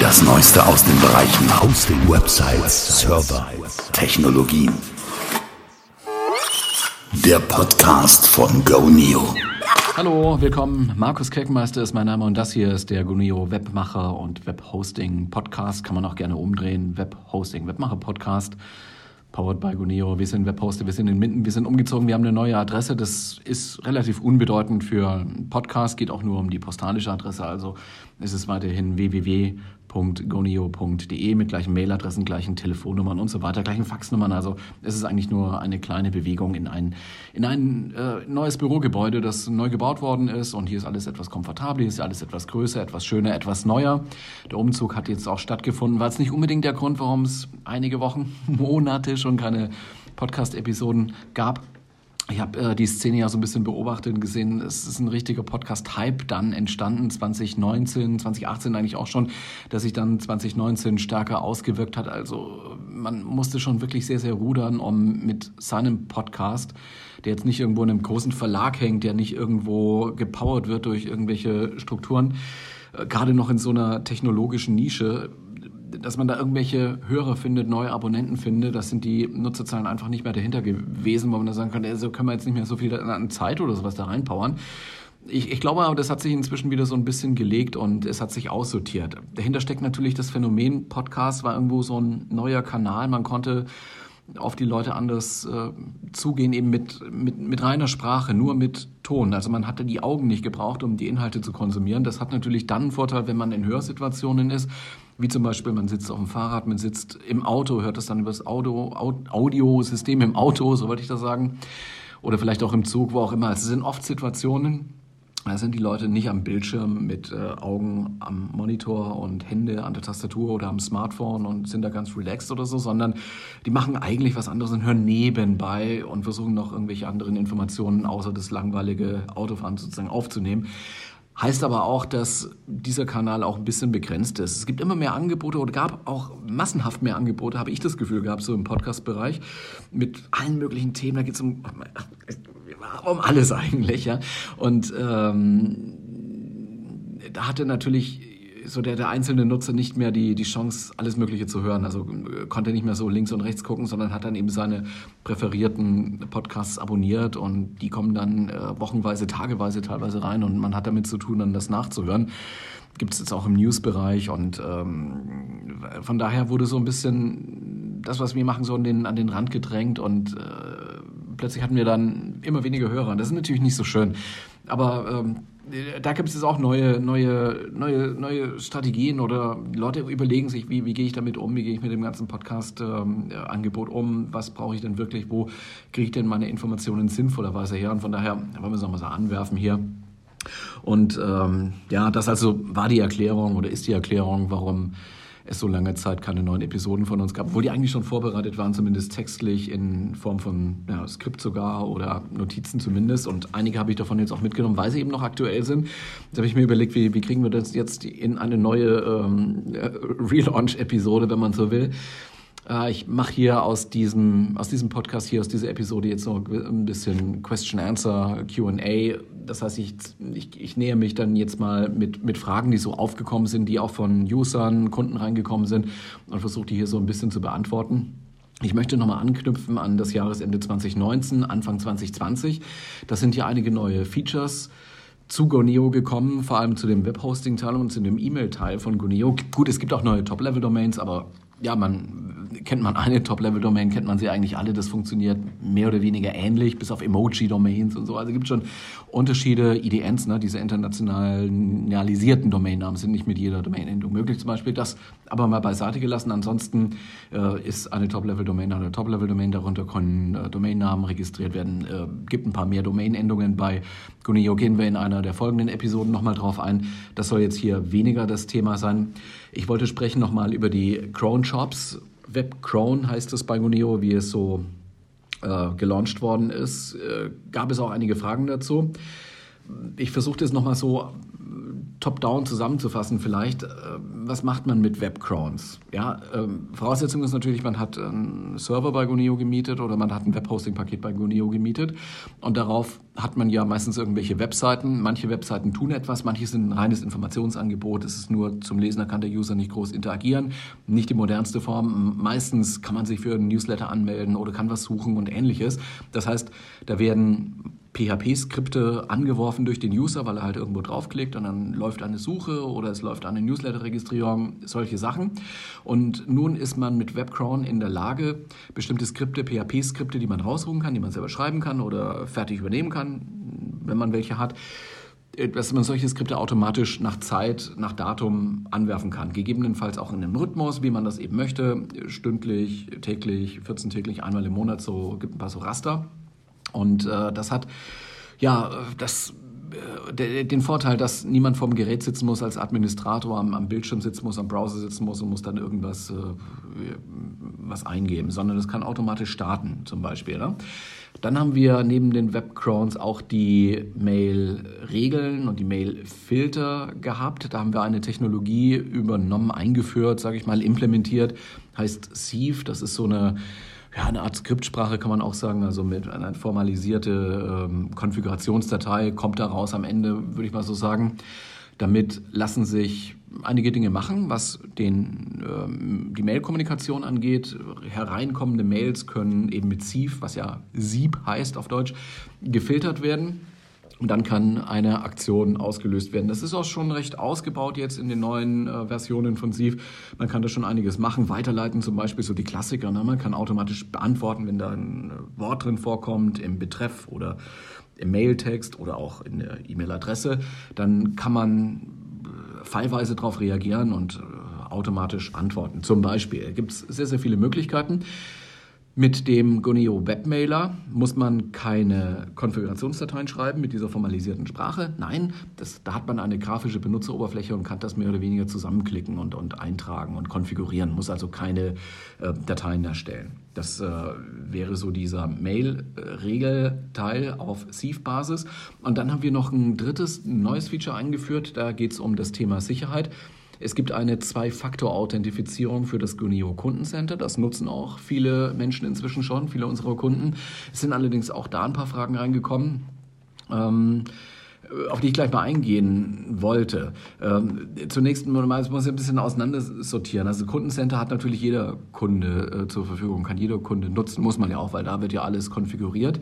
Das Neueste aus den Bereichen Hosting, Websites, Server, Technologien. Der Podcast von GoNeo. Hallo, willkommen. Markus Keckmeister ist mein Name und das hier ist der GoNeo Webmacher und Webhosting Podcast. Kann man auch gerne umdrehen. Webhosting, Webmacher Podcast. Powered by Guneo. Wir sind Webhoster, wir sind in Minden, wir sind umgezogen, wir haben eine neue Adresse. Das ist relativ unbedeutend für einen Podcast, geht auch nur um die postalische Adresse. Also ist es weiterhin www www.gonio.de mit gleichen Mailadressen, gleichen Telefonnummern und so weiter, gleichen Faxnummern. Also es ist eigentlich nur eine kleine Bewegung in ein, in ein äh, neues Bürogebäude, das neu gebaut worden ist. Und hier ist alles etwas komfortabler, hier ist alles etwas größer, etwas schöner, etwas neuer. Der Umzug hat jetzt auch stattgefunden. War es nicht unbedingt der Grund, warum es einige Wochen, Monate schon keine Podcast-Episoden gab. Ich habe äh, die Szene ja so ein bisschen beobachtet und gesehen, es ist ein richtiger Podcast-Hype dann entstanden, 2019, 2018 eigentlich auch schon, dass sich dann 2019 stärker ausgewirkt hat. Also man musste schon wirklich sehr, sehr rudern, um mit seinem Podcast, der jetzt nicht irgendwo in einem großen Verlag hängt, der nicht irgendwo gepowert wird durch irgendwelche Strukturen, äh, gerade noch in so einer technologischen Nische, dass man da irgendwelche Hörer findet, neue Abonnenten findet, das sind die Nutzerzahlen einfach nicht mehr dahinter gewesen, wo man da sagen kann, so also können wir jetzt nicht mehr so viel an Zeit oder sowas da reinpowern. Ich, ich glaube aber, das hat sich inzwischen wieder so ein bisschen gelegt und es hat sich aussortiert. Dahinter steckt natürlich das Phänomen, Podcast war irgendwo so ein neuer Kanal, man konnte auf die Leute anders äh, zugehen, eben mit, mit, mit reiner Sprache, nur mit Ton. Also man hatte die Augen nicht gebraucht, um die Inhalte zu konsumieren. Das hat natürlich dann einen Vorteil, wenn man in Hörsituationen ist, wie zum Beispiel man sitzt auf dem Fahrrad, man sitzt im Auto, hört das dann über das Audio, Audiosystem im Auto, so wollte ich das sagen. Oder vielleicht auch im Zug, wo auch immer. Es sind oft Situationen, da sind die Leute nicht am Bildschirm mit äh, Augen am Monitor und Hände an der Tastatur oder am Smartphone und sind da ganz relaxed oder so, sondern die machen eigentlich was anderes und hören nebenbei und versuchen noch irgendwelche anderen Informationen außer das langweilige Autofahren sozusagen aufzunehmen. Heißt aber auch, dass dieser Kanal auch ein bisschen begrenzt ist. Es gibt immer mehr Angebote oder gab auch massenhaft mehr Angebote, habe ich das Gefühl gehabt, so im Podcast-Bereich, mit allen möglichen Themen. Da geht es um, um alles eigentlich, ja. Und ähm, da hatte natürlich so der, der einzelne Nutzer nicht mehr die, die Chance, alles Mögliche zu hören. Also äh, konnte nicht mehr so links und rechts gucken, sondern hat dann eben seine präferierten Podcasts abonniert und die kommen dann äh, wochenweise, tageweise teilweise rein und man hat damit zu tun, dann das nachzuhören. Gibt es jetzt auch im News-Bereich und ähm, von daher wurde so ein bisschen das, was wir machen, so an den, an den Rand gedrängt und äh, plötzlich hatten wir dann immer weniger Hörer. Das ist natürlich nicht so schön. Aber ähm, da gibt es jetzt auch neue, neue, neue, neue Strategien oder Leute überlegen sich, wie, wie gehe ich damit um, wie gehe ich mit dem ganzen Podcast-Angebot ähm, um, was brauche ich denn wirklich, wo kriege ich denn meine Informationen sinnvollerweise her und von daher wollen wir es nochmal so anwerfen hier. Und ähm, ja, das also war die Erklärung oder ist die Erklärung, warum es so lange Zeit keine neuen Episoden von uns gab, obwohl die eigentlich schon vorbereitet waren, zumindest textlich in Form von ja, Skript sogar oder Notizen zumindest. Und einige habe ich davon jetzt auch mitgenommen, weil sie eben noch aktuell sind. Da habe ich mir überlegt, wie, wie kriegen wir das jetzt in eine neue ähm, Relaunch-Episode, wenn man so will. Äh, ich mache hier aus diesem, aus diesem Podcast, hier aus dieser Episode jetzt noch ein bisschen Question-Answer, QA. Das heißt, ich, ich, ich nähe mich dann jetzt mal mit, mit Fragen, die so aufgekommen sind, die auch von Usern, Kunden reingekommen sind und versuche die hier so ein bisschen zu beantworten. Ich möchte nochmal anknüpfen an das Jahresende 2019, Anfang 2020. Das sind ja einige neue Features zu Goneo gekommen, vor allem zu dem Webhosting-Teil und zu dem E-Mail-Teil von Goneo. Gut, es gibt auch neue Top-Level-Domains, aber ja, man kennt man eine Top-Level-Domain, kennt man sie eigentlich alle. Das funktioniert mehr oder weniger ähnlich, bis auf Emoji-Domains und so. Also gibt schon Unterschiede, IDNs, ne, diese internationalisierten Domainnamen sind nicht mit jeder Domain-Endung möglich. Zum Beispiel das aber mal beiseite gelassen. Ansonsten äh, ist eine Top-Level-Domain eine Top-Level-Domain. Darunter können äh, Domainnamen registriert werden. Äh, gibt ein paar mehr Domain-Endungen. Bei Guneo gehen wir in einer der folgenden Episoden nochmal drauf ein. Das soll jetzt hier weniger das Thema sein. Ich wollte sprechen nochmal über die Cron Shops. WebCrone heißt es bei Guneo, wie es so äh, gelauncht worden ist. Äh, gab es auch einige Fragen dazu. Ich versuche das nochmal so top-down zusammenzufassen vielleicht, äh, was macht man mit Webcrons? Ja, ähm, Voraussetzung ist natürlich, man hat einen Server bei Guneo gemietet oder man hat ein Webhosting-Paket bei Guneo gemietet und darauf hat man ja meistens irgendwelche Webseiten. Manche Webseiten tun etwas, manche sind ein reines Informationsangebot. Es ist nur zum Lesen, da kann der User nicht groß interagieren. Nicht die modernste Form. Meistens kann man sich für einen Newsletter anmelden oder kann was suchen und ähnliches. Das heißt, da werden PHP-Skripte angeworfen durch den User, weil er halt irgendwo draufklickt und dann läuft eine Suche oder es läuft eine Newsletter-Registrierung, solche Sachen. Und nun ist man mit WebCron in der Lage, bestimmte Skripte, PHP-Skripte, die man raussuchen kann, die man selber schreiben kann oder fertig übernehmen kann, wenn man welche hat, dass man solche Skripte automatisch nach Zeit, nach Datum anwerfen kann. Gegebenenfalls auch in einem Rhythmus, wie man das eben möchte, stündlich, täglich, 14-täglich, einmal im Monat, so gibt ein paar so Raster. Und äh, das hat ja das äh, den Vorteil, dass niemand vorm Gerät sitzen muss als Administrator, am, am, Bildschirm sitzen muss, am Browser sitzen muss und muss dann irgendwas äh, was eingeben, sondern es kann automatisch starten zum Beispiel. Ne? Dann haben wir neben den Webcrons auch die Mail-Regeln und die Mail-Filter gehabt. Da haben wir eine Technologie übernommen, eingeführt, sage ich mal, implementiert, heißt Sieve. Das ist so eine ja, eine Art Skriptsprache kann man auch sagen, also mit einer formalisierte ähm, Konfigurationsdatei kommt da raus am Ende, würde ich mal so sagen. Damit lassen sich einige Dinge machen, was den, ähm, die Mail-Kommunikation angeht. Hereinkommende Mails können eben mit Sieve, was ja Sieb heißt auf Deutsch, gefiltert werden. Und dann kann eine Aktion ausgelöst werden. Das ist auch schon recht ausgebaut jetzt in den neuen äh, Versionen von Sieve. Man kann da schon einiges machen. Weiterleiten zum Beispiel so die Klassiker. Ne? Man kann automatisch beantworten, wenn da ein äh, Wort drin vorkommt im Betreff oder im Mailtext oder auch in der E-Mail-Adresse. Dann kann man äh, fallweise darauf reagieren und äh, automatisch antworten. Zum Beispiel gibt es sehr, sehr viele Möglichkeiten. Mit dem Goneo Webmailer muss man keine Konfigurationsdateien schreiben mit dieser formalisierten Sprache. Nein, das, da hat man eine grafische Benutzeroberfläche und kann das mehr oder weniger zusammenklicken und, und eintragen und konfigurieren, muss also keine äh, Dateien erstellen. Das äh, wäre so dieser Mail-Regelteil auf Sieve-Basis. Und dann haben wir noch ein drittes, neues Feature eingeführt. Da geht es um das Thema Sicherheit. Es gibt eine Zwei-Faktor-Authentifizierung für das Gunio Kundencenter. Das nutzen auch viele Menschen inzwischen schon, viele unserer Kunden. Es sind allerdings auch da ein paar Fragen reingekommen. Ähm, auf die ich gleich mal eingehen wollte. Ähm, zunächst mal, muss ich ein bisschen auseinandersortieren. Also Kundencenter hat natürlich jeder Kunde äh, zur Verfügung, kann jeder Kunde nutzen, muss man ja auch, weil da wird ja alles konfiguriert.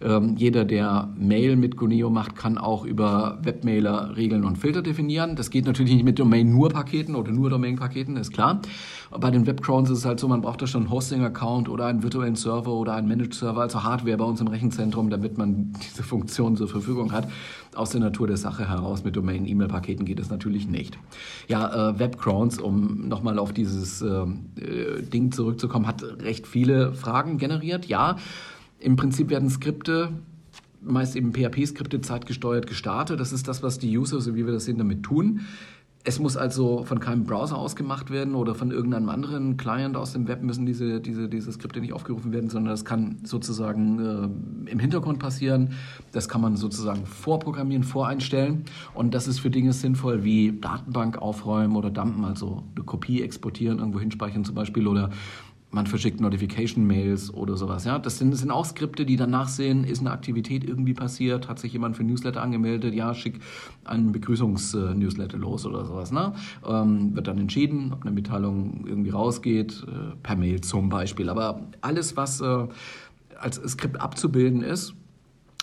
Ähm, jeder, der Mail mit Guneo macht, kann auch über Webmailer Regeln und Filter definieren. Das geht natürlich nicht mit Domain nur Paketen oder nur Domain Paketen, ist klar. Bei den Webcrowns ist es halt so, man braucht da schon einen Hosting-Account oder einen virtuellen Server oder einen Managed-Server, also Hardware bei uns im Rechenzentrum, damit man diese Funktion zur Verfügung hat. Aus der Natur der Sache heraus mit Domain-E-Mail-Paketen geht es natürlich nicht. Ja, äh, Webcrowns, um nochmal auf dieses ähm, äh, Ding zurückzukommen, hat recht viele Fragen generiert. Ja, im Prinzip werden Skripte, meist eben PHP-Skripte, zeitgesteuert gestartet. Das ist das, was die User, so wie wir das sehen, damit tun. Es muss also von keinem Browser ausgemacht werden oder von irgendeinem anderen Client aus dem Web müssen diese, diese, diese Skripte nicht aufgerufen werden, sondern das kann sozusagen äh, im Hintergrund passieren. Das kann man sozusagen vorprogrammieren, voreinstellen. Und das ist für Dinge sinnvoll wie Datenbank aufräumen oder dumpen, also eine Kopie exportieren, irgendwo hinspeichern zum Beispiel oder man verschickt Notification-Mails oder sowas. Ja, das sind, das sind auch Skripte, die danach sehen, ist eine Aktivität irgendwie passiert, hat sich jemand für Newsletter angemeldet, ja, schick einen Begrüßungs-Newsletter los oder sowas. Ne? Ähm, wird dann entschieden, ob eine Mitteilung irgendwie rausgeht, äh, per Mail zum Beispiel. Aber alles, was äh, als Skript abzubilden ist,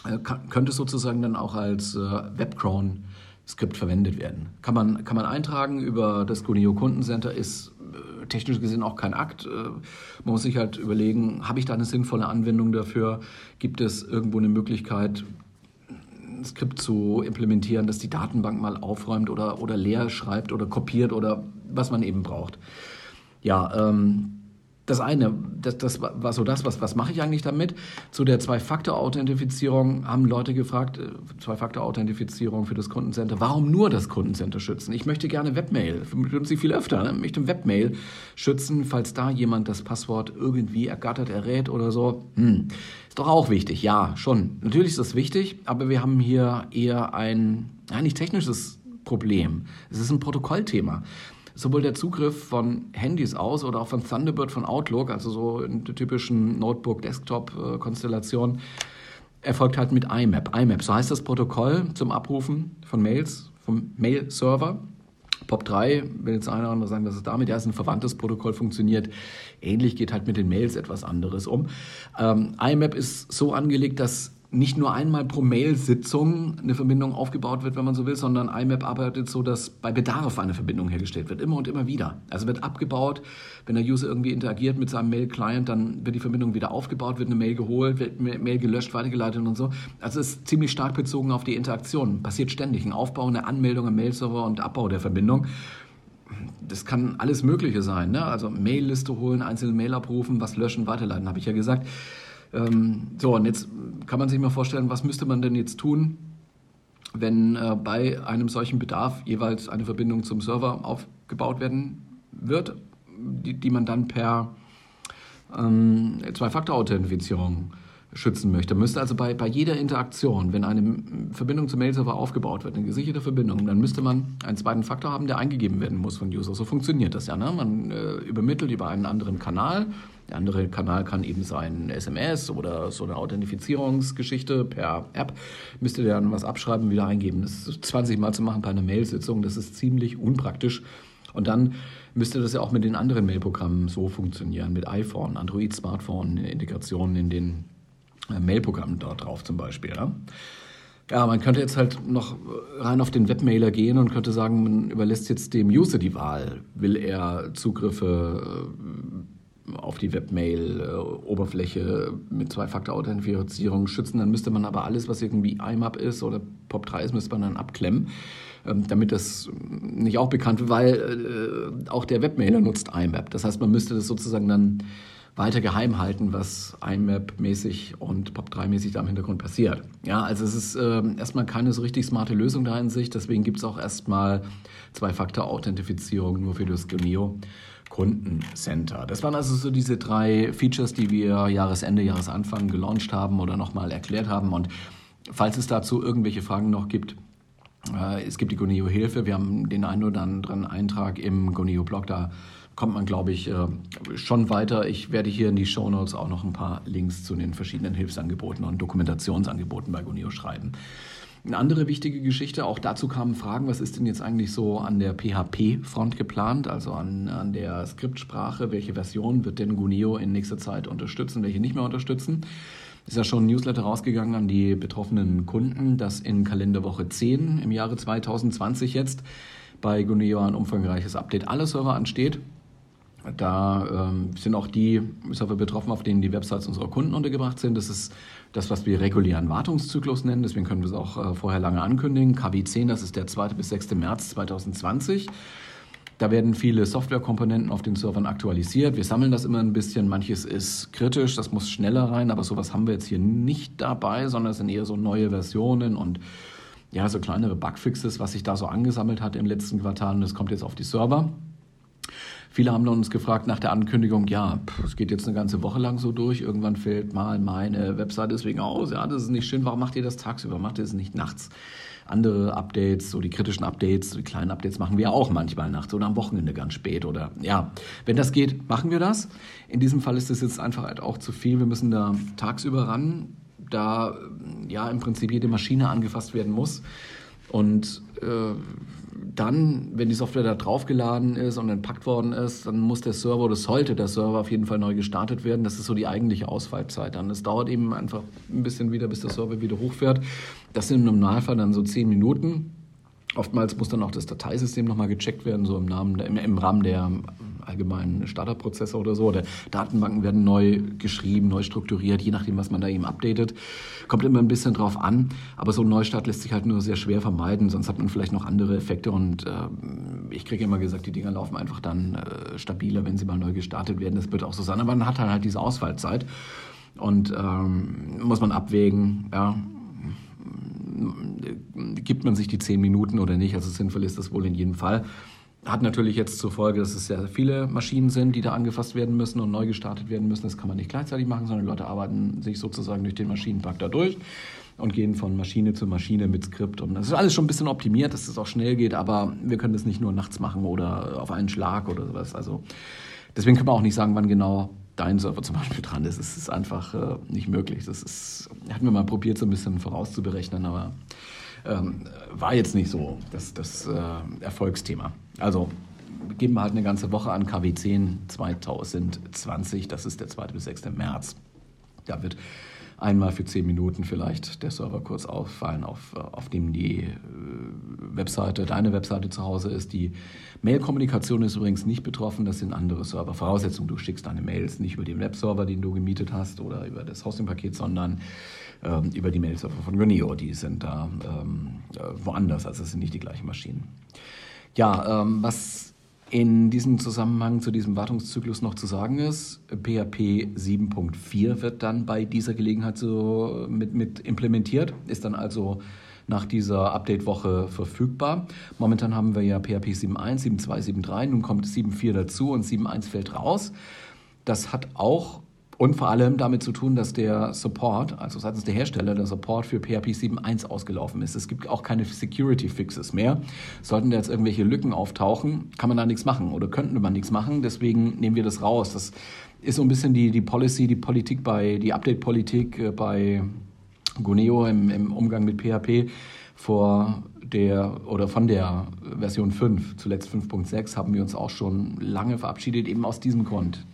äh, könnte sozusagen dann auch als äh, Webcron Skript verwendet werden. Kann man, kann man eintragen über das Gunio Kundencenter, ist technisch gesehen auch kein Akt. Äh, man muss sich halt überlegen, habe ich da eine sinnvolle Anwendung dafür? Gibt es irgendwo eine Möglichkeit, ein Skript zu implementieren, das die Datenbank mal aufräumt oder, oder leer schreibt oder kopiert oder was man eben braucht? Ja, ähm, das eine, das, das war so das, was, was mache ich eigentlich damit? Zu der Zwei-Faktor-Authentifizierung haben Leute gefragt, äh, Zwei-Faktor-Authentifizierung für das Kundencenter, warum nur das Kundencenter schützen? Ich möchte gerne Webmail, benutze ich viel öfter, ne? ich möchte Webmail schützen, falls da jemand das Passwort irgendwie ergattert, errät oder so. Hm. Ist doch auch wichtig, ja, schon. Natürlich ist das wichtig, aber wir haben hier eher ein, ja, nicht technisches Problem. Es ist ein Protokollthema sowohl der Zugriff von Handys aus oder auch von Thunderbird von Outlook, also so in der typischen Notebook-Desktop-Konstellation, erfolgt halt mit IMAP. IMAP, so heißt das Protokoll zum Abrufen von Mails vom Mail-Server. POP3, wenn jetzt einer oder andere sagen, dass es damit ja ein verwandtes Protokoll funktioniert. Ähnlich geht halt mit den Mails etwas anderes um. Ähm, IMAP ist so angelegt, dass nicht nur einmal pro Mail-Sitzung eine Verbindung aufgebaut wird, wenn man so will, sondern IMAP arbeitet so, dass bei Bedarf eine Verbindung hergestellt wird, immer und immer wieder. Also wird abgebaut, wenn der User irgendwie interagiert mit seinem Mail-Client, dann wird die Verbindung wieder aufgebaut, wird eine Mail geholt, wird eine Mail gelöscht, weitergeleitet und so. Also es ist ziemlich stark bezogen auf die Interaktion. Passiert ständig ein Aufbau, eine Anmeldung im Mail-Server und Abbau der Verbindung das kann alles Mögliche sein. Ne? Also Mail-Liste holen, einzelne Mail abrufen, was löschen, weiterleiten, habe ich ja gesagt. Ähm, so, und jetzt kann man sich mal vorstellen, was müsste man denn jetzt tun, wenn äh, bei einem solchen Bedarf jeweils eine Verbindung zum Server aufgebaut werden wird, die, die man dann per ähm, Zwei-Faktor-Authentifizierung schützen möchte. Müsste also bei, bei jeder Interaktion, wenn eine Verbindung zum Mail-Server aufgebaut wird, eine gesicherte Verbindung, dann müsste man einen zweiten Faktor haben, der eingegeben werden muss von User. So funktioniert das ja. Ne? Man äh, übermittelt über einen anderen Kanal der andere Kanal kann eben sein SMS oder so eine Authentifizierungsgeschichte per App. Müsst ihr dann was abschreiben, wieder eingeben. Das ist 20 Mal zu machen bei einer Mailsitzung. Das ist ziemlich unpraktisch. Und dann müsste das ja auch mit den anderen Mailprogrammen so funktionieren, mit iPhone, Android, Smartphone, Integrationen in den äh, Mailprogrammen dort drauf zum Beispiel. Ja? Ja, man könnte jetzt halt noch rein auf den Webmailer gehen und könnte sagen, man überlässt jetzt dem User die Wahl. Will er Zugriffe äh, auf die Webmail-Oberfläche mit Zwei-Faktor-Authentifizierung schützen. Dann müsste man aber alles, was irgendwie IMAP ist oder POP3 ist, müsste man dann abklemmen, ähm, damit das nicht auch bekannt wird, weil äh, auch der Webmailer nutzt IMAP. Das heißt, man müsste das sozusagen dann weiter geheim halten, was IMAP-mäßig und POP3-mäßig da im Hintergrund passiert. Ja, also es ist äh, erstmal keine so richtig smarte Lösung da in sich, deswegen gibt es auch erstmal Zwei-Faktor-Authentifizierung nur für das Gneo. Kundencenter. Das waren also so diese drei Features, die wir Jahresende, Jahresanfang gelauncht haben oder nochmal erklärt haben. Und falls es dazu irgendwelche Fragen noch gibt, äh, es gibt die Goneo Hilfe. Wir haben den einen oder anderen Eintrag im Goneo Blog. Da kommt man, glaube ich, äh, schon weiter. Ich werde hier in die Show Notes auch noch ein paar Links zu den verschiedenen Hilfsangeboten und Dokumentationsangeboten bei Goneo schreiben. Eine andere wichtige Geschichte, auch dazu kamen Fragen, was ist denn jetzt eigentlich so an der PHP-Front geplant, also an, an der Skriptsprache, welche Version wird denn Guneo in nächster Zeit unterstützen, welche nicht mehr unterstützen. Ist ja schon ein Newsletter rausgegangen an die betroffenen Kunden, dass in Kalenderwoche 10 im Jahre 2020 jetzt bei Guneo ein umfangreiches Update aller Server ansteht. Da ähm, sind auch die Server betroffen, auf denen die Websites unserer Kunden untergebracht sind. Das ist das, was wir regulären Wartungszyklus nennen. Deswegen können wir es auch äh, vorher lange ankündigen. KW10, das ist der 2. bis 6. März 2020. Da werden viele Softwarekomponenten auf den Servern aktualisiert. Wir sammeln das immer ein bisschen. Manches ist kritisch, das muss schneller rein, aber sowas haben wir jetzt hier nicht dabei, sondern es sind eher so neue Versionen und ja, so kleinere Bugfixes, was sich da so angesammelt hat im letzten Quartal und das kommt jetzt auf die Server. Viele haben uns gefragt nach der Ankündigung, ja, es geht jetzt eine ganze Woche lang so durch, irgendwann fällt mal meine Webseite deswegen aus, ja, das ist nicht schön, warum macht ihr das tagsüber, macht ihr es nicht nachts? Andere Updates, so die kritischen Updates, die kleinen Updates machen wir auch manchmal nachts oder am Wochenende ganz spät oder ja, wenn das geht, machen wir das. In diesem Fall ist es jetzt einfach halt auch zu viel, wir müssen da tagsüber ran, da ja im Prinzip jede Maschine angefasst werden muss. Und äh, dann, wenn die Software da draufgeladen ist und entpackt worden ist, dann muss der Server oder sollte der Server auf jeden Fall neu gestartet werden. Das ist so die eigentliche Ausfallzeit dann. Es dauert eben einfach ein bisschen wieder, bis der Server wieder hochfährt. Das sind im Normalfall dann so zehn Minuten. Oftmals muss dann auch das Dateisystem nochmal gecheckt werden, so im, Namen, im, im Rahmen der allgemeinen Startup-Prozesse oder so. Oder Datenbanken werden neu geschrieben, neu strukturiert, je nachdem, was man da eben updatet. Kommt immer ein bisschen drauf an, aber so ein Neustart lässt sich halt nur sehr schwer vermeiden, sonst hat man vielleicht noch andere Effekte und äh, ich kriege immer gesagt, die Dinger laufen einfach dann äh, stabiler, wenn sie mal neu gestartet werden. Das wird auch so sein, aber man hat halt, halt diese Ausfallzeit und ähm, muss man abwägen, ja, gibt man sich die zehn Minuten oder nicht. Also sinnvoll ist das wohl in jedem Fall. Hat natürlich jetzt zur Folge, dass es sehr viele Maschinen sind, die da angefasst werden müssen und neu gestartet werden müssen. Das kann man nicht gleichzeitig machen, sondern Leute arbeiten sich sozusagen durch den Maschinenpark da durch. und gehen von Maschine zu Maschine mit Skript. Und das ist alles schon ein bisschen optimiert, dass es auch schnell geht, aber wir können das nicht nur nachts machen oder auf einen Schlag oder sowas. Also deswegen können wir auch nicht sagen, wann genau dein Server zum Beispiel dran ist. Es ist einfach äh, nicht möglich. Das ist, hatten wir mal probiert, so ein bisschen vorauszuberechnen, aber ähm, war jetzt nicht so das, das äh, Erfolgsthema. Also geben wir halt eine ganze Woche an KW10 2020, das ist der 2. bis 6. März. Da wird einmal für zehn Minuten vielleicht der Server kurz auffallen, auf, auf dem die äh, Webseite, deine Webseite zu Hause ist. Die Mail-Kommunikation ist übrigens nicht betroffen, das sind andere Server. Voraussetzung, du schickst deine Mails nicht über den Webserver, den du gemietet hast oder über das Hosting-Paket, sondern ähm, über die Mail-Server von Guneo. Die sind da ähm, äh, woanders, also es sind nicht die gleichen Maschinen. Ja, ähm, was in diesem Zusammenhang zu diesem Wartungszyklus noch zu sagen ist, PHP 7.4 wird dann bei dieser Gelegenheit so mit, mit implementiert, ist dann also nach dieser Update-Woche verfügbar. Momentan haben wir ja PHP 7.1, 7.2, 7.3, nun kommt 7.4 dazu und 7.1 fällt raus. Das hat auch und vor allem damit zu tun, dass der Support, also seitens der Hersteller, der Support für PHP 7.1 ausgelaufen ist. Es gibt auch keine Security Fixes mehr. Sollten da jetzt irgendwelche Lücken auftauchen, kann man da nichts machen oder könnten wir nichts machen. Deswegen nehmen wir das raus. Das ist so ein bisschen die, die Policy, die Politik bei, die Update-Politik äh, bei Guneo im, im Umgang mit PHP vor der oder von der Version 5, zuletzt 5.6, haben wir uns auch schon lange verabschiedet, eben aus diesem Grund.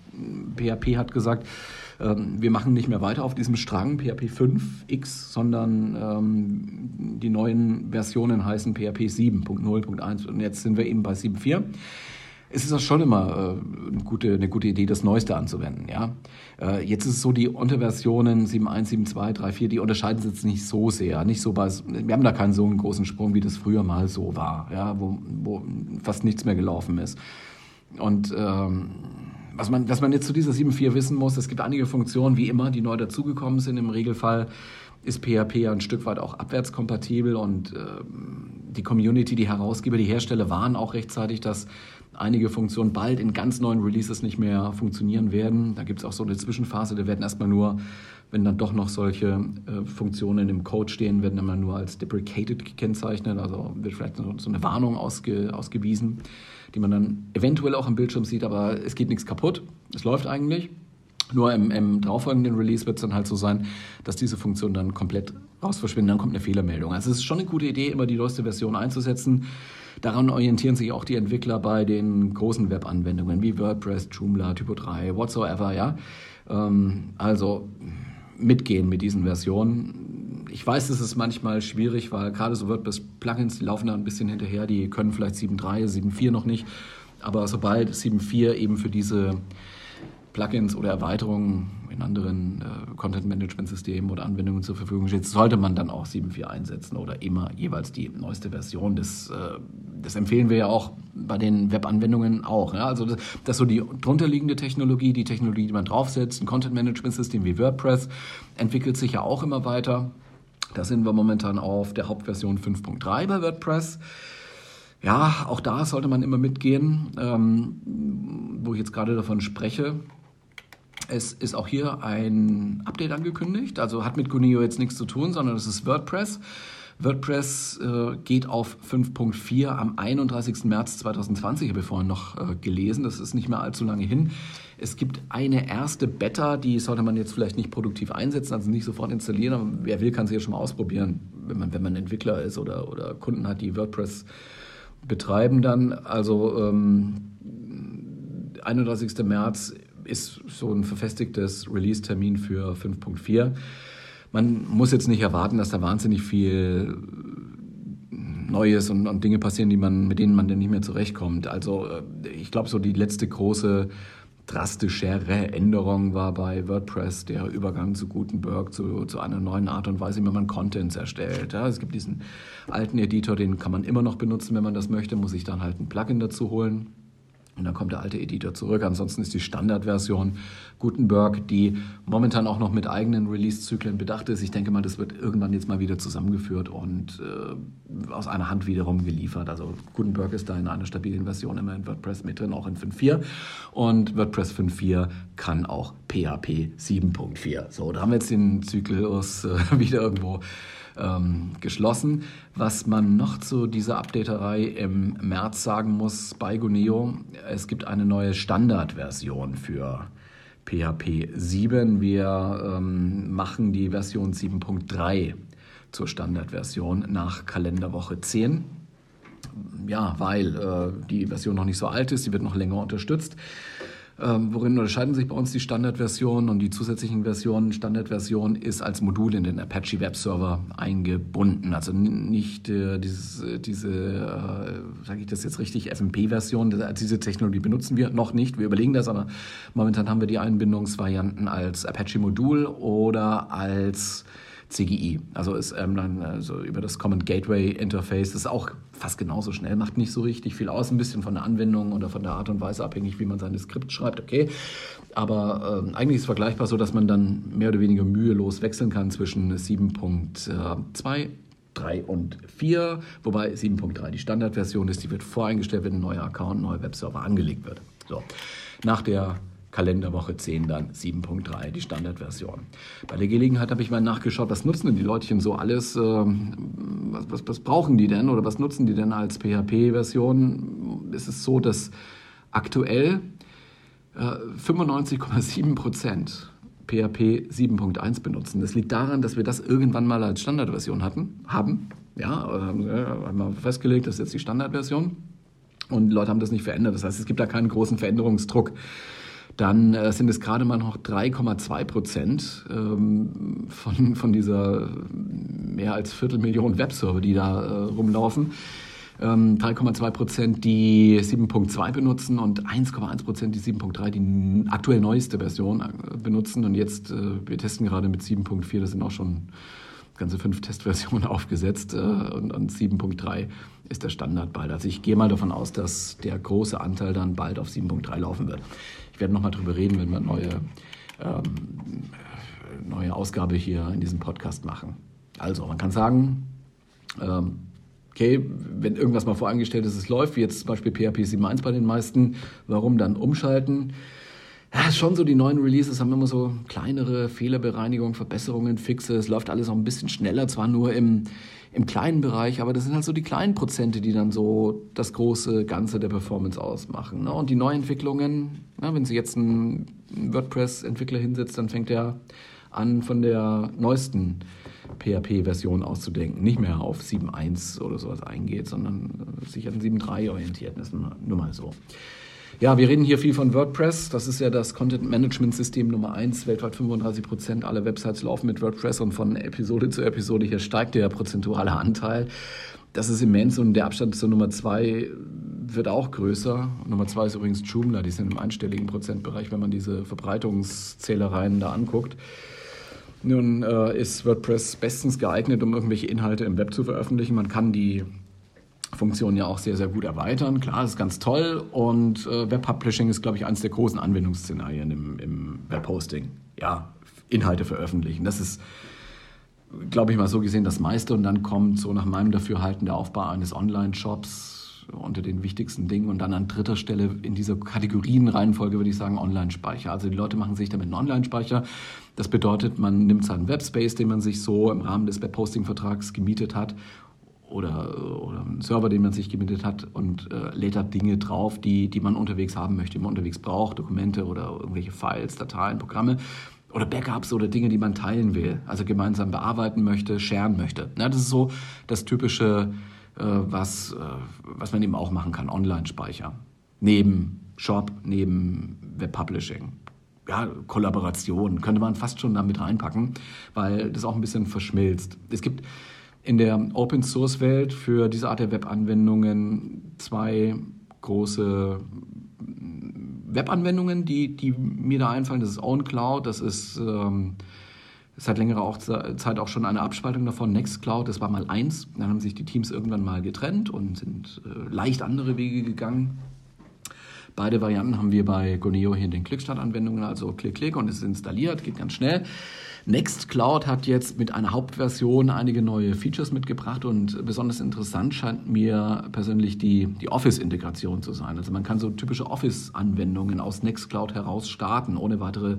PHP hat gesagt, ähm, wir machen nicht mehr weiter auf diesem Strang PHP 5x, sondern ähm, die neuen Versionen heißen PHP 7.0.1 und jetzt sind wir eben bei 7.4 es ist auch schon immer äh, eine, gute, eine gute Idee, das Neueste anzuwenden. Ja? Äh, jetzt ist es so, die Unterversionen 7.1, 7.2, 3.4, die unterscheiden sich jetzt nicht so sehr. Nicht so bei, wir haben da keinen so einen großen Sprung, wie das früher mal so war, ja? wo, wo fast nichts mehr gelaufen ist. Und ähm, was man, was man jetzt zu dieser 7.4 wissen muss, es gibt einige Funktionen, wie immer, die neu dazugekommen sind. Im Regelfall ist PHP ein Stück weit auch abwärtskompatibel und äh, die Community, die Herausgeber, die Hersteller waren auch rechtzeitig, dass einige Funktionen bald in ganz neuen Releases nicht mehr funktionieren werden. Da gibt es auch so eine Zwischenphase, da werden erstmal nur, wenn dann doch noch solche äh, Funktionen im Code stehen, werden dann nur als deprecated gekennzeichnet, also wird vielleicht so, so eine Warnung ausge, ausgewiesen die man dann eventuell auch im Bildschirm sieht, aber es geht nichts kaputt. Es läuft eigentlich. Nur im, im darauffolgenden Release wird es dann halt so sein, dass diese Funktion dann komplett raus verschwindet, dann kommt eine Fehlermeldung. Also es ist schon eine gute Idee, immer die neueste Version einzusetzen. Daran orientieren sich auch die Entwickler bei den großen Webanwendungen wie WordPress, Joomla, Typo 3, whatsoever, ja. Ähm, also mitgehen mit diesen Versionen ich weiß, es ist manchmal schwierig, weil gerade so WordPress-Plugins, die laufen da ein bisschen hinterher, die können vielleicht 7.3, 7.4 noch nicht. Aber sobald 7.4 eben für diese Plugins oder Erweiterungen in anderen äh, Content-Management-Systemen oder Anwendungen zur Verfügung steht, sollte man dann auch 7.4 einsetzen oder immer jeweils die neueste Version. Das, äh, das empfehlen wir ja auch bei den Web-Anwendungen auch. Ja? Also das, das so die drunterliegende Technologie, die Technologie, die man draufsetzt. Ein Content-Management-System wie WordPress entwickelt sich ja auch immer weiter. Da sind wir momentan auf der Hauptversion 5.3 bei WordPress. Ja, auch da sollte man immer mitgehen, ähm, wo ich jetzt gerade davon spreche. Es ist auch hier ein Update angekündigt, also hat mit Guneo jetzt nichts zu tun, sondern es ist WordPress. WordPress äh, geht auf 5.4 am 31. März 2020, habe ich vorhin noch äh, gelesen, das ist nicht mehr allzu lange hin. Es gibt eine erste Beta, die sollte man jetzt vielleicht nicht produktiv einsetzen, also nicht sofort installieren, aber wer will, kann sie ja schon mal ausprobieren, wenn man, wenn man Entwickler ist oder, oder Kunden hat, die WordPress betreiben dann. Also ähm, 31. März ist so ein verfestigtes Release-Termin für 5.4. Man muss jetzt nicht erwarten, dass da wahnsinnig viel Neues und, und Dinge passieren, die man, mit denen man dann nicht mehr zurechtkommt. Also äh, ich glaube, so die letzte große drastischere Änderung war bei WordPress der Übergang zu Gutenberg, zu, zu einer neuen Art und Weise, wie man Contents erstellt. Ja, es gibt diesen alten Editor, den kann man immer noch benutzen, wenn man das möchte, muss ich dann halt ein Plugin dazu holen. Und dann kommt der alte Editor zurück. Ansonsten ist die Standardversion Gutenberg, die momentan auch noch mit eigenen Release-Zyklen bedacht ist. Ich denke mal, das wird irgendwann jetzt mal wieder zusammengeführt und äh, aus einer Hand wiederum geliefert. Also Gutenberg ist da in einer stabilen Version immer in WordPress mit drin, auch in 5.4. Und WordPress 5.4 kann auch PHP 7.4. So, da haben wir jetzt den Zyklus äh, wieder irgendwo ähm, geschlossen. Was man noch zu dieser Updaterei im März sagen muss bei Guneo, es gibt eine neue Standardversion für PHP 7. Wir ähm, machen die Version 7.3 zur Standardversion nach Kalenderwoche 10. Ja, weil äh, die Version noch nicht so alt ist, sie wird noch länger unterstützt. Ähm, worin unterscheiden sich bei uns die Standardversionen und die zusätzlichen Versionen? Standardversion ist als Modul in den Apache Web Server eingebunden. Also nicht äh, dieses, äh, diese, äh, sage ich das jetzt richtig, FMP-Version. Diese Technologie benutzen wir noch nicht. Wir überlegen das, aber momentan haben wir die Einbindungsvarianten als Apache-Modul oder als CGI. Also ist ähm, dann also über das Common Gateway Interface. Das ist auch fast genauso schnell, macht nicht so richtig viel aus, ein bisschen von der Anwendung oder von der Art und Weise abhängig, wie man seine Skript schreibt, okay. Aber ähm, eigentlich ist es vergleichbar so, dass man dann mehr oder weniger mühelos wechseln kann zwischen 7.2 3 und 4, wobei 7.3 die Standardversion ist, die wird voreingestellt, wenn ein neuer Account, ein neuer Webserver angelegt wird. So. Nach der Kalenderwoche 10 dann 7.3, die Standardversion. Bei der Gelegenheit habe ich mal nachgeschaut, was nutzen denn die Leutchen so alles, ähm, was, was, was brauchen die denn oder was nutzen die denn als PHP-Version? Es ist so, dass aktuell äh, 95,7 Prozent PHP 7.1 benutzen. Das liegt daran, dass wir das irgendwann mal als Standardversion hatten, haben. Ja, äh, haben wir festgelegt, das ist jetzt die Standardversion. Und die Leute haben das nicht verändert. Das heißt, es gibt da keinen großen Veränderungsdruck dann äh, sind es gerade mal noch 3,2 Prozent ähm, von, von dieser mehr als Viertelmillion Webserver, die da äh, rumlaufen. 3,2 ähm, Prozent, die 7.2 benutzen und 1,1 Prozent die 7.3, die aktuell neueste Version äh, benutzen. Und jetzt, äh, wir testen gerade mit 7.4, das sind auch schon ganze fünf Testversionen aufgesetzt äh, und 7.3 ist der Standard bald. Also ich gehe mal davon aus, dass der große Anteil dann bald auf 7.3 laufen wird. Ich werde nochmal drüber reden, wenn wir eine neue, ähm, neue Ausgabe hier in diesem Podcast machen. Also, man kann sagen, ähm, okay, wenn irgendwas mal voreingestellt ist, es läuft, wie jetzt zum Beispiel PHP 7.1 bei den meisten, warum dann umschalten? Ja, schon so, die neuen Releases haben immer so kleinere Fehlerbereinigungen, Verbesserungen, Fixe. Es läuft alles auch ein bisschen schneller, zwar nur im, im kleinen Bereich, aber das sind halt so die kleinen Prozente, die dann so das große Ganze der Performance ausmachen. Ne? Und die Neuentwicklungen, na, wenn Sie jetzt einen WordPress-Entwickler hinsetzt, dann fängt er an, von der neuesten PHP-Version auszudenken. Nicht mehr auf 7.1 oder sowas eingeht, sondern sich an 7.3 orientiert. Das ist nur mal so. Ja, wir reden hier viel von WordPress. Das ist ja das Content Management System Nummer eins. Weltweit 35 Prozent aller Websites laufen mit WordPress und von Episode zu Episode hier steigt der prozentuale Anteil. Das ist immens und der Abstand zur Nummer zwei wird auch größer. Nummer zwei ist übrigens Joomla, die sind im einstelligen Prozentbereich, wenn man diese Verbreitungszählereien da anguckt. Nun äh, ist WordPress bestens geeignet, um irgendwelche Inhalte im Web zu veröffentlichen. Man kann die Funktion ja auch sehr, sehr gut erweitern. Klar, das ist ganz toll und äh, Webpublishing ist, glaube ich, eines der großen Anwendungsszenarien im, im Webhosting. Ja, Inhalte veröffentlichen. Das ist, glaube ich, mal so gesehen das meiste und dann kommt so nach meinem Dafürhalten der Aufbau eines Online-Shops unter den wichtigsten Dingen und dann an dritter Stelle in dieser Kategorienreihenfolge würde ich sagen Online-Speicher. Also die Leute machen sich damit einen Online-Speicher. Das bedeutet, man nimmt seinen Webspace, den man sich so im Rahmen des Webhosting-Vertrags gemietet hat oder, oder einen Server, den man sich gemietet hat und äh, lädt da Dinge drauf, die, die man unterwegs haben möchte, die man unterwegs braucht, Dokumente oder irgendwelche Files, Dateien, Programme oder Backups oder Dinge, die man teilen will, also gemeinsam bearbeiten möchte, sharen möchte. Ja, das ist so das typische, äh, was, äh, was man eben auch machen kann, Online-Speicher. Neben Shop, neben Webpublishing. Ja, Kollaboration könnte man fast schon damit reinpacken, weil das auch ein bisschen verschmilzt. Es gibt in der Open Source Welt für diese Art der Webanwendungen zwei große Webanwendungen, die, die mir da einfallen. Das ist OwnCloud, das ist ähm, seit längerer auch Zeit auch schon eine Abspaltung davon. Nextcloud, das war mal eins. Dann haben sich die Teams irgendwann mal getrennt und sind äh, leicht andere Wege gegangen. Beide Varianten haben wir bei Goneo hier in den Klickstart-Anwendungen, also Klick, Klick und es ist installiert, geht ganz schnell. Nextcloud hat jetzt mit einer Hauptversion einige neue Features mitgebracht und besonders interessant scheint mir persönlich die, die Office-Integration zu sein. Also man kann so typische Office-Anwendungen aus Nextcloud heraus starten, ohne weitere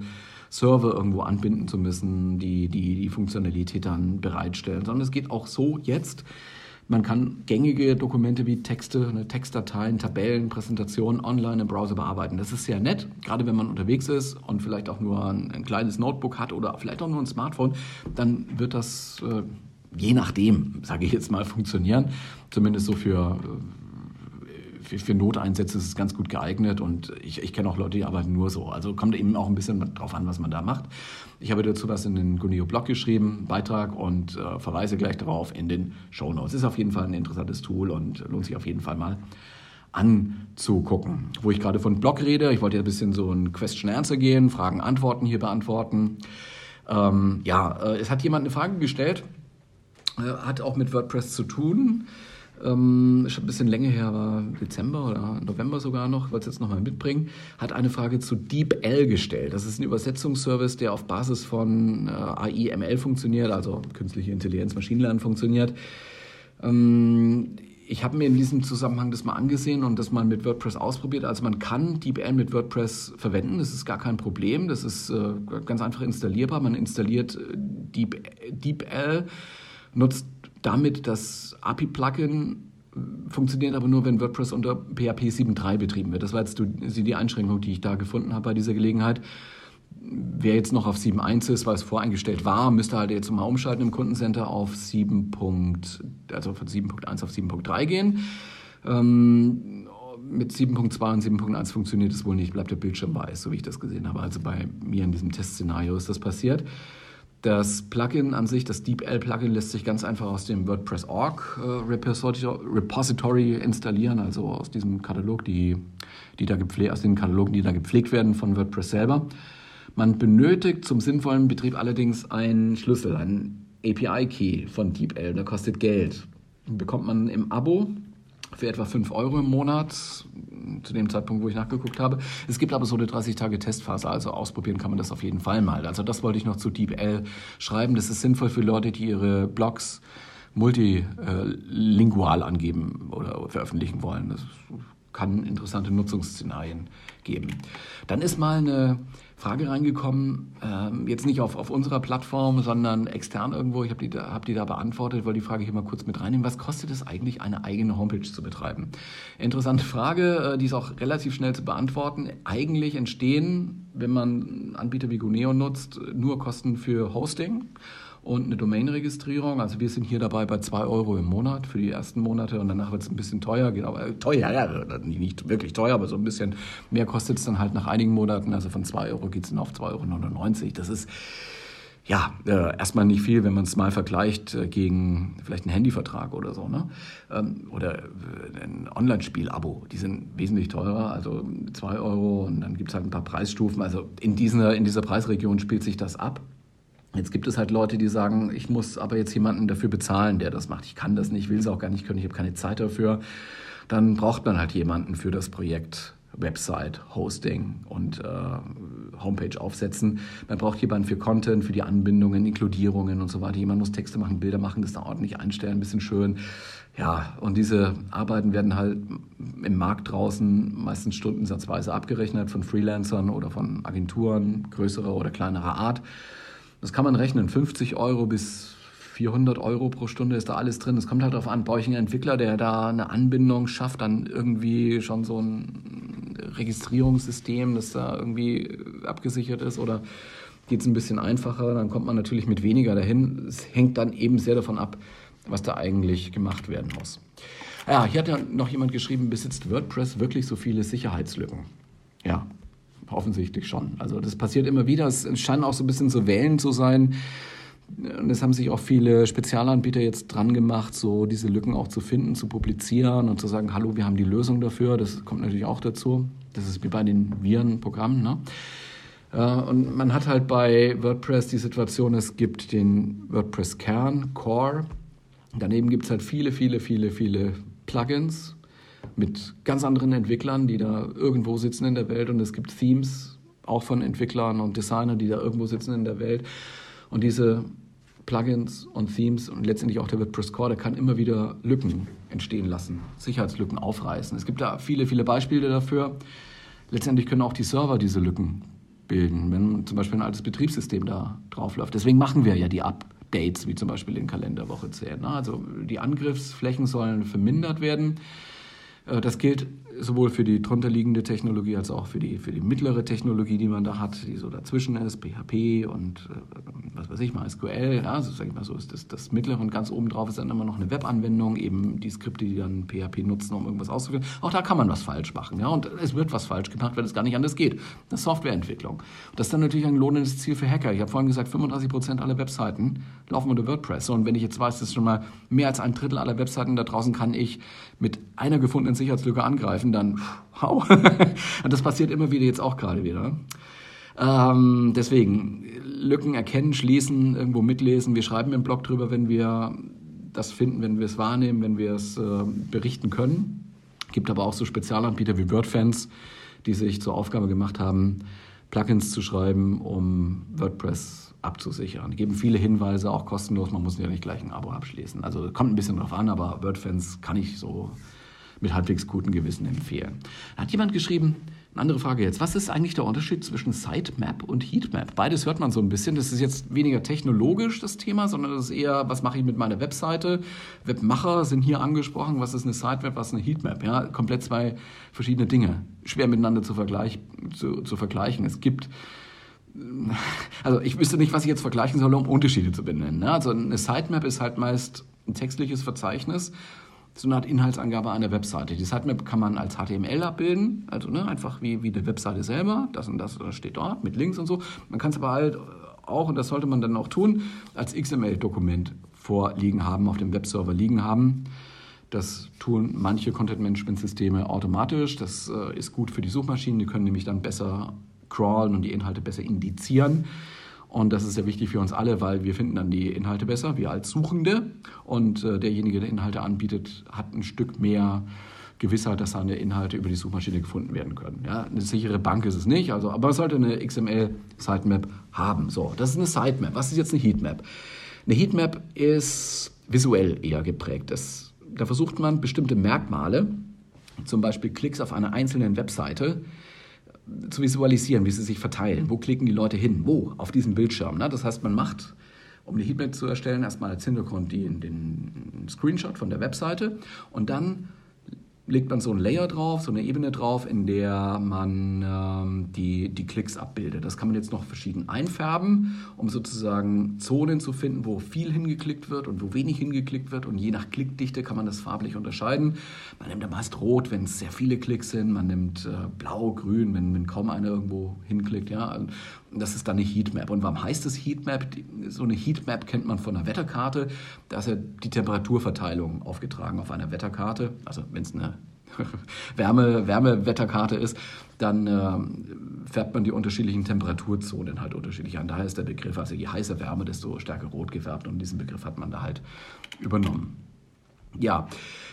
Server irgendwo anbinden zu müssen, die die, die Funktionalität dann bereitstellen, sondern es geht auch so jetzt. Man kann gängige Dokumente wie Texte, ne, Textdateien, Tabellen, Präsentationen online im Browser bearbeiten. Das ist sehr nett, gerade wenn man unterwegs ist und vielleicht auch nur ein, ein kleines Notebook hat oder vielleicht auch nur ein Smartphone, dann wird das äh, je nachdem, sage ich jetzt mal, funktionieren. Zumindest so für äh, für, für Noteinsätze ist es ganz gut geeignet und ich, ich kenne auch Leute, die arbeiten nur so. Also kommt eben auch ein bisschen drauf an, was man da macht. Ich habe dazu was in den Guneo-Blog geschrieben, Beitrag und äh, verweise gleich darauf in den Show Notes. Ist auf jeden Fall ein interessantes Tool und lohnt sich auf jeden Fall mal anzugucken. Wo ich gerade von Blog rede, ich wollte ja ein bisschen so ein Question-Answer gehen, Fragen, Antworten hier beantworten. Ähm, ja, äh, es hat jemand eine Frage gestellt, äh, hat auch mit WordPress zu tun ähm, schon ein bisschen länger her, war Dezember oder November sogar noch, wollte es jetzt nochmal mitbringen, hat eine Frage zu DeepL gestellt. Das ist ein Übersetzungsservice, der auf Basis von äh, AI, ML funktioniert, also künstliche Intelligenz, Maschinenlernen funktioniert. Ähm, ich habe mir in diesem Zusammenhang das mal angesehen und das mal mit WordPress ausprobiert. Also man kann DeepL mit WordPress verwenden, das ist gar kein Problem. Das ist äh, ganz einfach installierbar. Man installiert äh, Deep, DeepL, nutzt damit das API-Plugin funktioniert aber nur, wenn WordPress unter PHP 7.3 betrieben wird. Das war jetzt die Einschränkung, die ich da gefunden habe bei dieser Gelegenheit. Wer jetzt noch auf 7.1 ist, weil es voreingestellt war, müsste halt jetzt mal umschalten im Kundencenter auf 7. also von 7.1 auf 7.3 gehen. Ähm, mit 7.2 und 7.1 funktioniert es wohl nicht, bleibt der Bildschirm weiß, so wie ich das gesehen habe. Also bei mir in diesem Testszenario ist das passiert. Das Plugin an sich, das DeepL-Plugin, lässt sich ganz einfach aus dem WordPress.org äh, Repository installieren, also aus diesem Katalog, die, die da aus den Katalogen, die da gepflegt werden von WordPress selber. Man benötigt zum sinnvollen Betrieb allerdings einen Schlüssel, einen API-Key von DeepL, der kostet Geld. Den bekommt man im Abo für etwa 5 Euro im Monat, zu dem Zeitpunkt, wo ich nachgeguckt habe. Es gibt aber so eine 30-Tage-Testphase, also ausprobieren kann man das auf jeden Fall mal. Also das wollte ich noch zu DeepL schreiben. Das ist sinnvoll für Leute, die ihre Blogs multilingual angeben oder veröffentlichen wollen. Das kann interessante Nutzungsszenarien geben. Dann ist mal eine Frage reingekommen, ähm, jetzt nicht auf, auf unserer Plattform, sondern extern irgendwo. Ich habe die, hab die da beantwortet, weil die Frage ich mal kurz mit reinnehmen. Was kostet es eigentlich, eine eigene Homepage zu betreiben? Interessante Frage, äh, die ist auch relativ schnell zu beantworten. Eigentlich entstehen, wenn man Anbieter wie Guneo nutzt, nur Kosten für Hosting und eine Domain-Registrierung. Also wir sind hier dabei bei 2 Euro im Monat für die ersten Monate und danach wird es ein bisschen teuer. Genau, äh, teuer, ja, nicht wirklich teuer, aber so ein bisschen mehr kostet es dann halt nach einigen Monaten. Also von 2 Euro geht es dann auf 2,99 Euro. Das ist ja, äh, erstmal nicht viel, wenn man es mal vergleicht äh, gegen vielleicht einen Handyvertrag oder so, ne? Ähm, oder äh, ein Online-Spiel-Abo. Die sind wesentlich teurer, also 2 Euro und dann gibt es halt ein paar Preisstufen. Also in dieser, in dieser Preisregion spielt sich das ab. Jetzt gibt es halt Leute, die sagen, ich muss aber jetzt jemanden dafür bezahlen, der das macht. Ich kann das nicht, will es auch gar nicht können, ich habe keine Zeit dafür. Dann braucht man halt jemanden für das Projekt. Website, Hosting und äh, Homepage aufsetzen. Man braucht jemanden für Content, für die Anbindungen, Inkludierungen und so weiter. Jemand muss Texte machen, Bilder machen, das da ordentlich einstellen, ein bisschen schön. Ja, und diese Arbeiten werden halt im Markt draußen meistens stundensatzweise abgerechnet von Freelancern oder von Agenturen größerer oder kleinerer Art. Das kann man rechnen, 50 Euro bis 400 Euro pro Stunde ist da alles drin. Es kommt halt darauf an, brauche ich einen Entwickler, der da eine Anbindung schafft, dann irgendwie schon so ein Registrierungssystem, das da irgendwie abgesichert ist oder geht es ein bisschen einfacher, dann kommt man natürlich mit weniger dahin. Es hängt dann eben sehr davon ab, was da eigentlich gemacht werden muss. Ja, hier hat ja noch jemand geschrieben, besitzt WordPress wirklich so viele Sicherheitslücken? Ja, Offensichtlich schon. Also das passiert immer wieder. Es scheinen auch so ein bisschen so Wellen zu sein. Und es haben sich auch viele Spezialanbieter jetzt dran gemacht, so diese Lücken auch zu finden, zu publizieren und zu sagen, hallo, wir haben die Lösung dafür. Das kommt natürlich auch dazu. Das ist wie bei den Virenprogrammen. Ne? Äh, und man hat halt bei WordPress die Situation, es gibt den WordPress-Kern, Core. Daneben gibt es halt viele, viele, viele, viele Plugins, mit ganz anderen Entwicklern, die da irgendwo sitzen in der Welt und es gibt Themes auch von Entwicklern und Designern, die da irgendwo sitzen in der Welt. Und diese Plugins und Themes und letztendlich auch der WordPress Core, der kann immer wieder Lücken entstehen lassen, Sicherheitslücken aufreißen. Es gibt da viele, viele Beispiele dafür. Letztendlich können auch die Server diese Lücken bilden, wenn zum Beispiel ein altes Betriebssystem da drauf läuft. Deswegen machen wir ja die Updates, wie zum Beispiel in Kalenderwoche 10. Ne? Also die Angriffsflächen sollen vermindert werden. Äh, das gilt sowohl für die drunterliegende Technologie als auch für die, für die mittlere Technologie, die man da hat, die so dazwischen ist, PHP und äh, was weiß ich mal, SQL. Ja, also sag ich mal so ist das, das mittlere und ganz oben drauf ist dann immer noch eine Webanwendung, eben die Skripte, die dann PHP nutzen, um irgendwas auszuführen. Auch da kann man was falsch machen. Ja, und es wird was falsch gemacht, wenn es gar nicht anders geht. Das ist Softwareentwicklung. Das ist dann natürlich ein lohnendes Ziel für Hacker. Ich habe vorhin gesagt, 35 Prozent aller Webseiten laufen unter WordPress. Und wenn ich jetzt weiß, dass schon mal mehr als ein Drittel aller Webseiten da draußen kann ich mit einer gefundenen Sicherheitslücke angreifen, dann hau. Und das passiert immer wieder, jetzt auch gerade wieder. Ähm, deswegen, Lücken erkennen, schließen, irgendwo mitlesen. Wir schreiben im Blog drüber, wenn wir das finden, wenn wir es wahrnehmen, wenn wir es äh, berichten können. Gibt aber auch so Spezialanbieter wie WordFans, die sich zur Aufgabe gemacht haben, Plugins zu schreiben, um WordPress abzusichern. Die geben viele Hinweise, auch kostenlos. Man muss ja nicht gleich ein Abo abschließen. Also kommt ein bisschen drauf an, aber WordFans kann ich so mit halbwegs gutem Gewissen empfehlen. Da hat jemand geschrieben, eine andere Frage jetzt. Was ist eigentlich der Unterschied zwischen Sitemap und Heatmap? Beides hört man so ein bisschen. Das ist jetzt weniger technologisch das Thema, sondern das ist eher, was mache ich mit meiner Webseite? Webmacher sind hier angesprochen. Was ist eine Sitemap, was ist eine Heatmap? Ja, komplett zwei verschiedene Dinge. Schwer miteinander zu, vergleich, zu, zu vergleichen. Es gibt also ich wüsste nicht, was ich jetzt vergleichen soll, um Unterschiede zu benennen. Ne? Also eine Sitemap ist halt meist ein textliches Verzeichnis so eine Art Inhaltsangabe einer Webseite. Die Sitemap kann man als HTML abbilden, also ne, einfach wie, wie die Webseite selber, das und das steht dort mit Links und so. Man kann es aber halt auch, und das sollte man dann auch tun, als XML-Dokument vorliegen haben, auf dem Webserver liegen haben. Das tun manche Content-Management-Systeme automatisch. Das äh, ist gut für die Suchmaschinen, die können nämlich dann besser crawlen und die Inhalte besser indizieren. Und das ist sehr wichtig für uns alle, weil wir finden dann die Inhalte besser, wir als Suchende. Und äh, derjenige, der Inhalte anbietet, hat ein Stück mehr Gewissheit, dass seine Inhalte über die Suchmaschine gefunden werden können. Ja, eine sichere Bank ist es nicht, also, aber es sollte eine XML-Sitemap haben. So, das ist eine Sitemap. Was ist jetzt eine Heatmap? Eine Heatmap ist visuell eher geprägt. Das, da versucht man bestimmte Merkmale, zum Beispiel Klicks auf einer einzelnen Webseite, zu visualisieren, wie sie sich verteilen. Wo klicken die Leute hin? Wo? Auf diesem Bildschirm. Ne? Das heißt, man macht, um eine Heatmap zu erstellen, erstmal als Hintergrund den, den Screenshot von der Webseite und dann legt man so ein Layer drauf, so eine Ebene drauf, in der man ähm, die, die Klicks abbildet. Das kann man jetzt noch verschieden einfärben, um sozusagen Zonen zu finden, wo viel hingeklickt wird und wo wenig hingeklickt wird. Und je nach Klickdichte kann man das farblich unterscheiden. Man nimmt ja meist rot, wenn es sehr viele Klicks sind. Man nimmt äh, blau, grün, wenn, wenn kaum einer irgendwo hinklickt. Ja? Das ist dann eine Heatmap. Und warum heißt es Heatmap? So eine Heatmap kennt man von einer Wetterkarte. Da ist ja die Temperaturverteilung aufgetragen auf einer Wetterkarte. Also wenn es eine Wärme, Wärmewetterkarte ist, dann äh, färbt man die unterschiedlichen Temperaturzonen halt unterschiedlich an. Daher ist der Begriff, also je heißer Wärme, desto stärker rot gefärbt. Und diesen Begriff hat man da halt übernommen. Ja,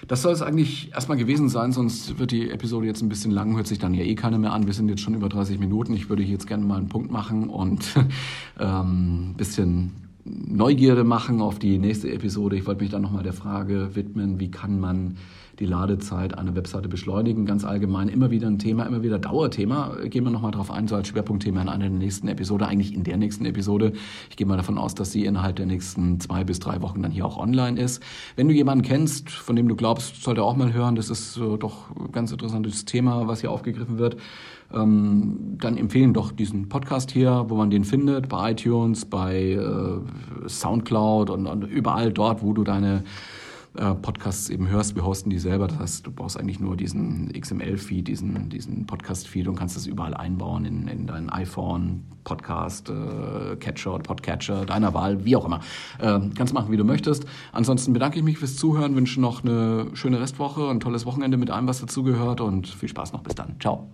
das soll es eigentlich erstmal gewesen sein, sonst wird die Episode jetzt ein bisschen lang, hört sich dann ja eh keiner mehr an. Wir sind jetzt schon über 30 Minuten. Ich würde jetzt gerne mal einen Punkt machen und ein ähm, bisschen Neugierde machen auf die nächste Episode. Ich wollte mich dann nochmal der Frage widmen, wie kann man die Ladezeit einer Webseite beschleunigen. Ganz allgemein immer wieder ein Thema, immer wieder Dauerthema. Gehen wir nochmal drauf ein, so als Schwerpunktthema in einer der nächsten Episode, eigentlich in der nächsten Episode. Ich gehe mal davon aus, dass sie innerhalb der nächsten zwei bis drei Wochen dann hier auch online ist. Wenn du jemanden kennst, von dem du glaubst, sollte auch mal hören, das ist doch ein ganz interessantes Thema, was hier aufgegriffen wird, ähm, dann empfehlen doch diesen Podcast hier, wo man den findet, bei iTunes, bei äh, Soundcloud und, und überall dort, wo du deine äh, Podcasts eben hörst. Wir hosten die selber. Das heißt, du brauchst eigentlich nur diesen XML-Feed, diesen, diesen Podcast-Feed und kannst das überall einbauen in, in dein iPhone, Podcast, äh, Catcher Podcatcher, deiner Wahl, wie auch immer. Äh, kannst machen, wie du möchtest. Ansonsten bedanke ich mich fürs Zuhören, wünsche noch eine schöne Restwoche, ein tolles Wochenende mit allem, was dazugehört und viel Spaß noch. Bis dann. Ciao.